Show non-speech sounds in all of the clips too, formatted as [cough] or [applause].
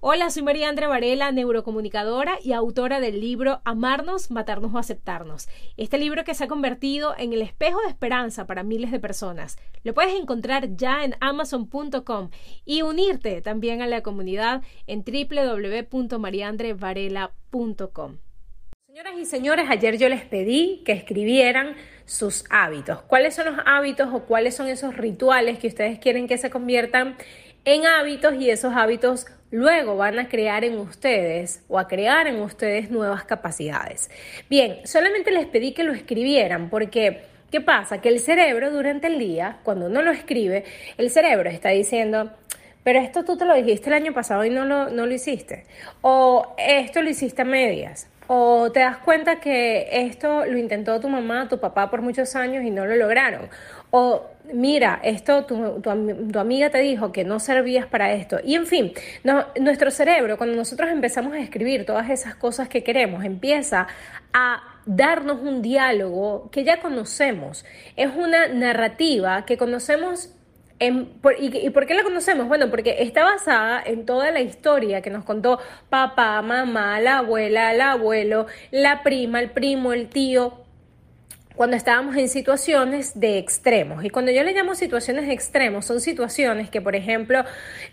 Hola, soy María Andrea Varela, neurocomunicadora y autora del libro Amarnos, Matarnos o Aceptarnos. Este libro que se ha convertido en el espejo de esperanza para miles de personas. Lo puedes encontrar ya en amazon.com y unirte también a la comunidad en www.mariandrevarela.com. Señoras y señores, ayer yo les pedí que escribieran sus hábitos. ¿Cuáles son los hábitos o cuáles son esos rituales que ustedes quieren que se conviertan en hábitos y esos hábitos luego van a crear en ustedes o a crear en ustedes nuevas capacidades. Bien, solamente les pedí que lo escribieran porque ¿qué pasa? Que el cerebro durante el día, cuando uno lo escribe, el cerebro está diciendo, pero esto tú te lo dijiste el año pasado y no lo, no lo hiciste. O esto lo hiciste a medias. O te das cuenta que esto lo intentó tu mamá, tu papá por muchos años y no lo lograron. O mira, esto tu, tu, amiga te dijo que no servías para esto. Y en fin, nuestro cerebro, cuando nosotros empezamos a escribir todas esas cosas que queremos, empieza a darnos un diálogo que ya conocemos. Es una narrativa que conocemos y, por qué la conocemos? Bueno, porque está basada en toda la historia que nos contó papá, mamá, la abuela, el abuelo, la prima, el primo, el tío, cuando estábamos en situaciones de extremos. Y cuando yo le llamo situaciones de extremos, son situaciones que, por ejemplo,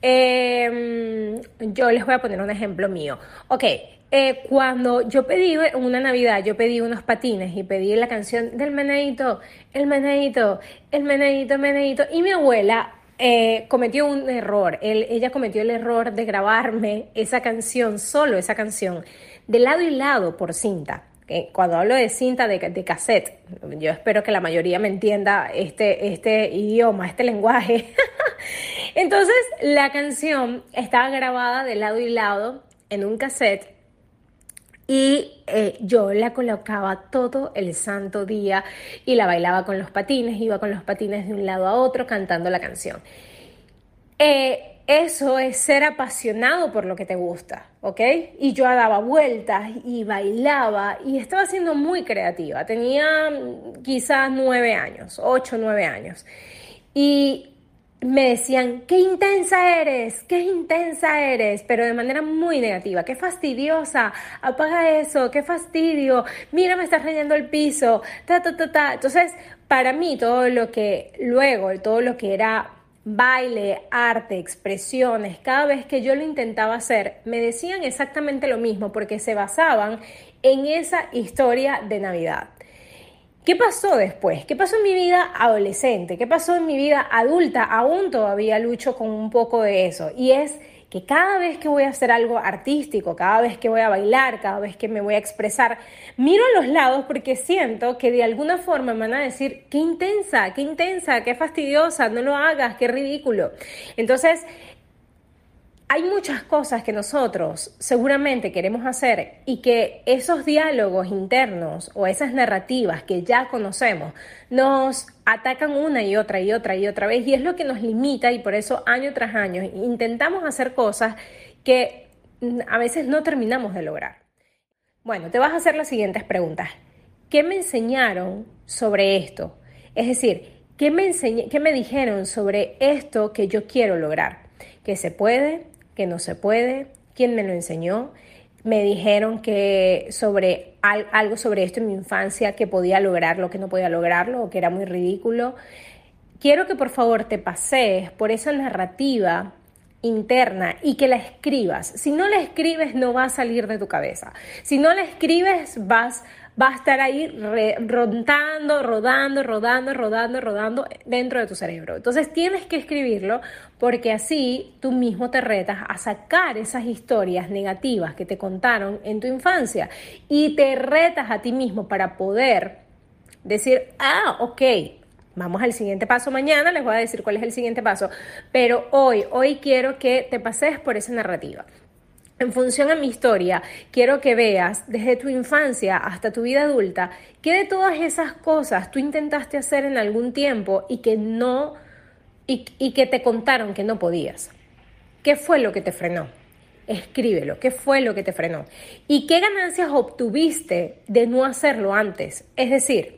em, yo les voy a poner un ejemplo mío. Ok, eh, cuando yo pedí una Navidad, yo pedí unos patines y pedí la canción del menadito, el menadito, el menadito, el menadito, y mi abuela eh, cometió un error. ella cometió el error de grabarme esa canción, solo esa canción, de lado y lado por cinta. Cuando hablo de cinta de, de, cassette, yo espero que la mayoría me entienda este, este idioma, este lenguaje. [laughs] Entonces, la canción estaba grabada de lado y lado en un cassette y eh, yo la colocaba todo el santo día y la bailaba con los patines, iba con los patines de un lado a otro cantando la canción. Eh, eso es ser apasionado por lo que te gusta, ¿ok? Y yo daba vueltas y bailaba y estaba siendo muy creativa. Tenía mm, quizás nueve años, ocho, nueve años. Y me decían, qué intensa eres, qué intensa eres, pero de manera muy negativa, qué fastidiosa, apaga eso, qué fastidio, mira, me estás rayando el piso, ta, ta, ta, ta. Entonces, para mí, todo lo que luego, todo lo que era baile, arte, expresiones, cada vez que yo lo intentaba hacer, me decían exactamente lo mismo porque se basaban en esa historia de Navidad. ¿Qué pasó después? ¿Qué pasó en mi vida adolescente? ¿Qué pasó en mi vida adulta? Aún todavía lucho con un poco de eso. Y es que cada vez que voy a hacer algo artístico, cada vez que voy a bailar, cada vez que me voy a expresar, miro a los lados porque siento que de alguna forma me van a decir, qué intensa, qué intensa, qué fastidiosa, no lo hagas, qué ridículo. Entonces, hay muchas cosas que nosotros seguramente queremos hacer y que esos diálogos internos o esas narrativas que ya conocemos nos atacan una y otra y otra y otra vez y es lo que nos limita y por eso año tras año intentamos hacer cosas que a veces no terminamos de lograr. Bueno, te vas a hacer las siguientes preguntas. ¿Qué me enseñaron sobre esto? Es decir, ¿qué me, qué me dijeron sobre esto que yo quiero lograr? ¿Que se puede? Que no se puede, quién me lo enseñó. Me dijeron que sobre algo sobre esto en mi infancia, que podía lograrlo, que no podía lograrlo, o que era muy ridículo. Quiero que por favor te pasees por esa narrativa interna y que la escribas. Si no la escribes no va a salir de tu cabeza. Si no la escribes vas va a estar ahí rodando, rodando, rodando, rodando, rodando dentro de tu cerebro. Entonces tienes que escribirlo porque así tú mismo te retas a sacar esas historias negativas que te contaron en tu infancia y te retas a ti mismo para poder decir, ah, ok, Vamos al siguiente paso mañana, les voy a decir cuál es el siguiente paso, pero hoy, hoy quiero que te pases por esa narrativa. En función a mi historia, quiero que veas desde tu infancia hasta tu vida adulta qué de todas esas cosas tú intentaste hacer en algún tiempo y que no y, y que te contaron que no podías. ¿Qué fue lo que te frenó? Escríbelo, ¿qué fue lo que te frenó? ¿Y qué ganancias obtuviste de no hacerlo antes? Es decir,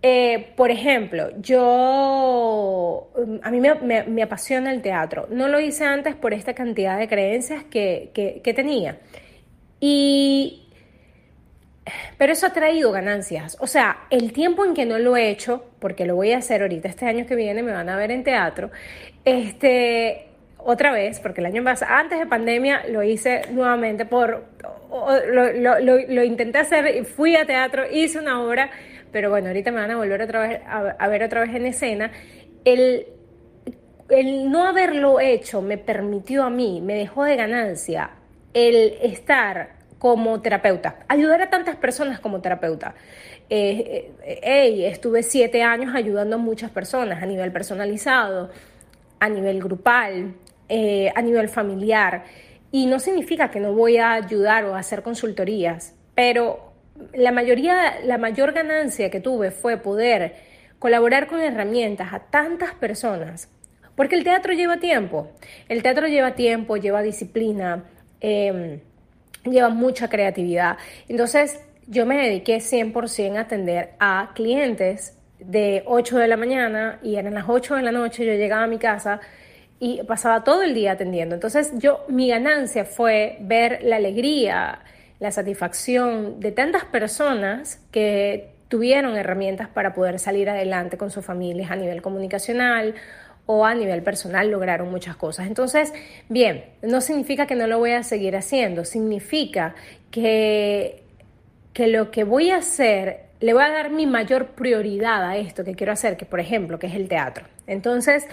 eh, por ejemplo, yo, mm, a mí me, apasiona el teatro. No lo hice antes por esta cantidad de creencias que, tenía. Y, pero eso ha traído ganancias. O sea, el tiempo en que no lo he hecho, porque lo voy a hacer ahorita este año que viene, me van a ver en teatro, este, otra vez, porque el año pasado, antes de pandemia, lo hice nuevamente por, lo, lo intenté hacer, fui a teatro, hice una obra pero bueno, ahorita me van a volver a, ver otra vez en escena. El, el no haberlo hecho me permitió a mí, me dejó de ganancia el estar como terapeuta, ayudar a tantas personas como terapeuta. Eh, eh estuve siete años ayudando a muchas personas a nivel personalizado, a nivel grupal, eh, a nivel familiar. Y no significa que no voy a ayudar o a hacer consultorías, pero la mayoría, la mayor ganancia que tuve fue poder colaborar con herramientas a tantas personas, porque el teatro lleva tiempo, el teatro lleva tiempo, lleva disciplina, em, lleva mucha creatividad. Entonces yo me dediqué 100% a atender a clientes de 8 de la mañana y eran las 8 de la noche, yo llegaba a mi casa y pasaba todo el día atendiendo. Entonces yo, mi ganancia fue ver la alegría, la satisfacción de tantas personas que tuvieron herramientas para poder salir adelante con sus familias a nivel comunicacional o a nivel personal lograron muchas cosas. Entonces, bien, no significa que no lo voy a seguir haciendo, significa que, que lo que voy a hacer, le voy a dar mi mayor prioridad a esto que quiero hacer, que por ejemplo, que es el teatro. Entonces,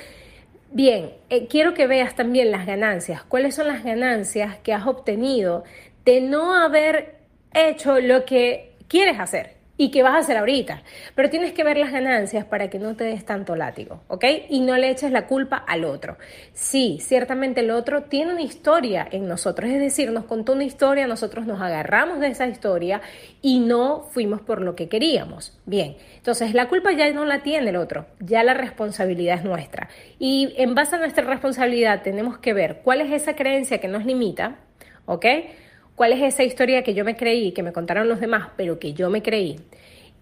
bien, eh, quiero que veas también las ganancias, cuáles son las ganancias que has obtenido de no haber hecho lo que quieres hacer y que vas a hacer ahorita. Pero tienes que ver las ganancias para que no te des tanto látigo, ¿ok? Y no le eches la culpa al otro. Sí, ciertamente el otro tiene una historia en nosotros, es decir, nos contó una historia, nosotros nos agarramos de esa historia y no fuimos por lo que queríamos. Bien, entonces la culpa ya no la tiene el otro, ya la responsabilidad es nuestra. Y en base a nuestra responsabilidad tenemos que ver cuál es esa creencia que nos limita, ¿ok? Cuál es esa historia que yo me creí, que me contaron los demás, pero que yo me creí.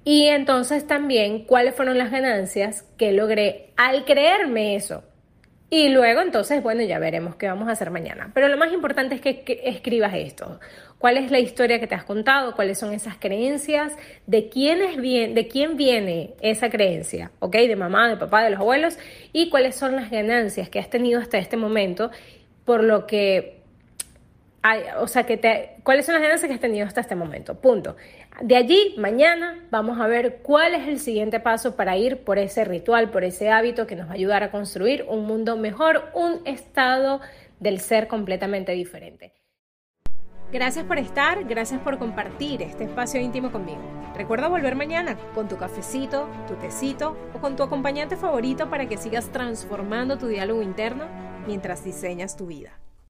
Y entonces también cuáles fueron las ganancias que logré al creerme eso. Y luego entonces, bueno, ya veremos qué vamos a hacer mañana. Pero lo más importante es que, escribas esto. ¿Cuál es la historia que te has contado? ¿Cuáles son esas creencias? ¿De quién, es bien, de quién viene esa creencia? ¿Ok? De mamá, de papá, de los abuelos. ¿Y cuáles son las ganancias que has tenido hasta este momento? Por lo que o sea, que te, cuáles son las ganancias que has tenido hasta este momento. Punto. De allí, mañana vamos a ver cuál es el siguiente paso para ir por ese ritual, por ese hábito que nos va a ayudar a construir un mundo mejor, un estado del ser completamente diferente. Gracias por estar, gracias por compartir este espacio íntimo conmigo. Recuerda volver mañana con tu cafecito, tu tecito o con tu acompañante favorito para que sigas transformando tu diálogo interno mientras diseñas tu vida.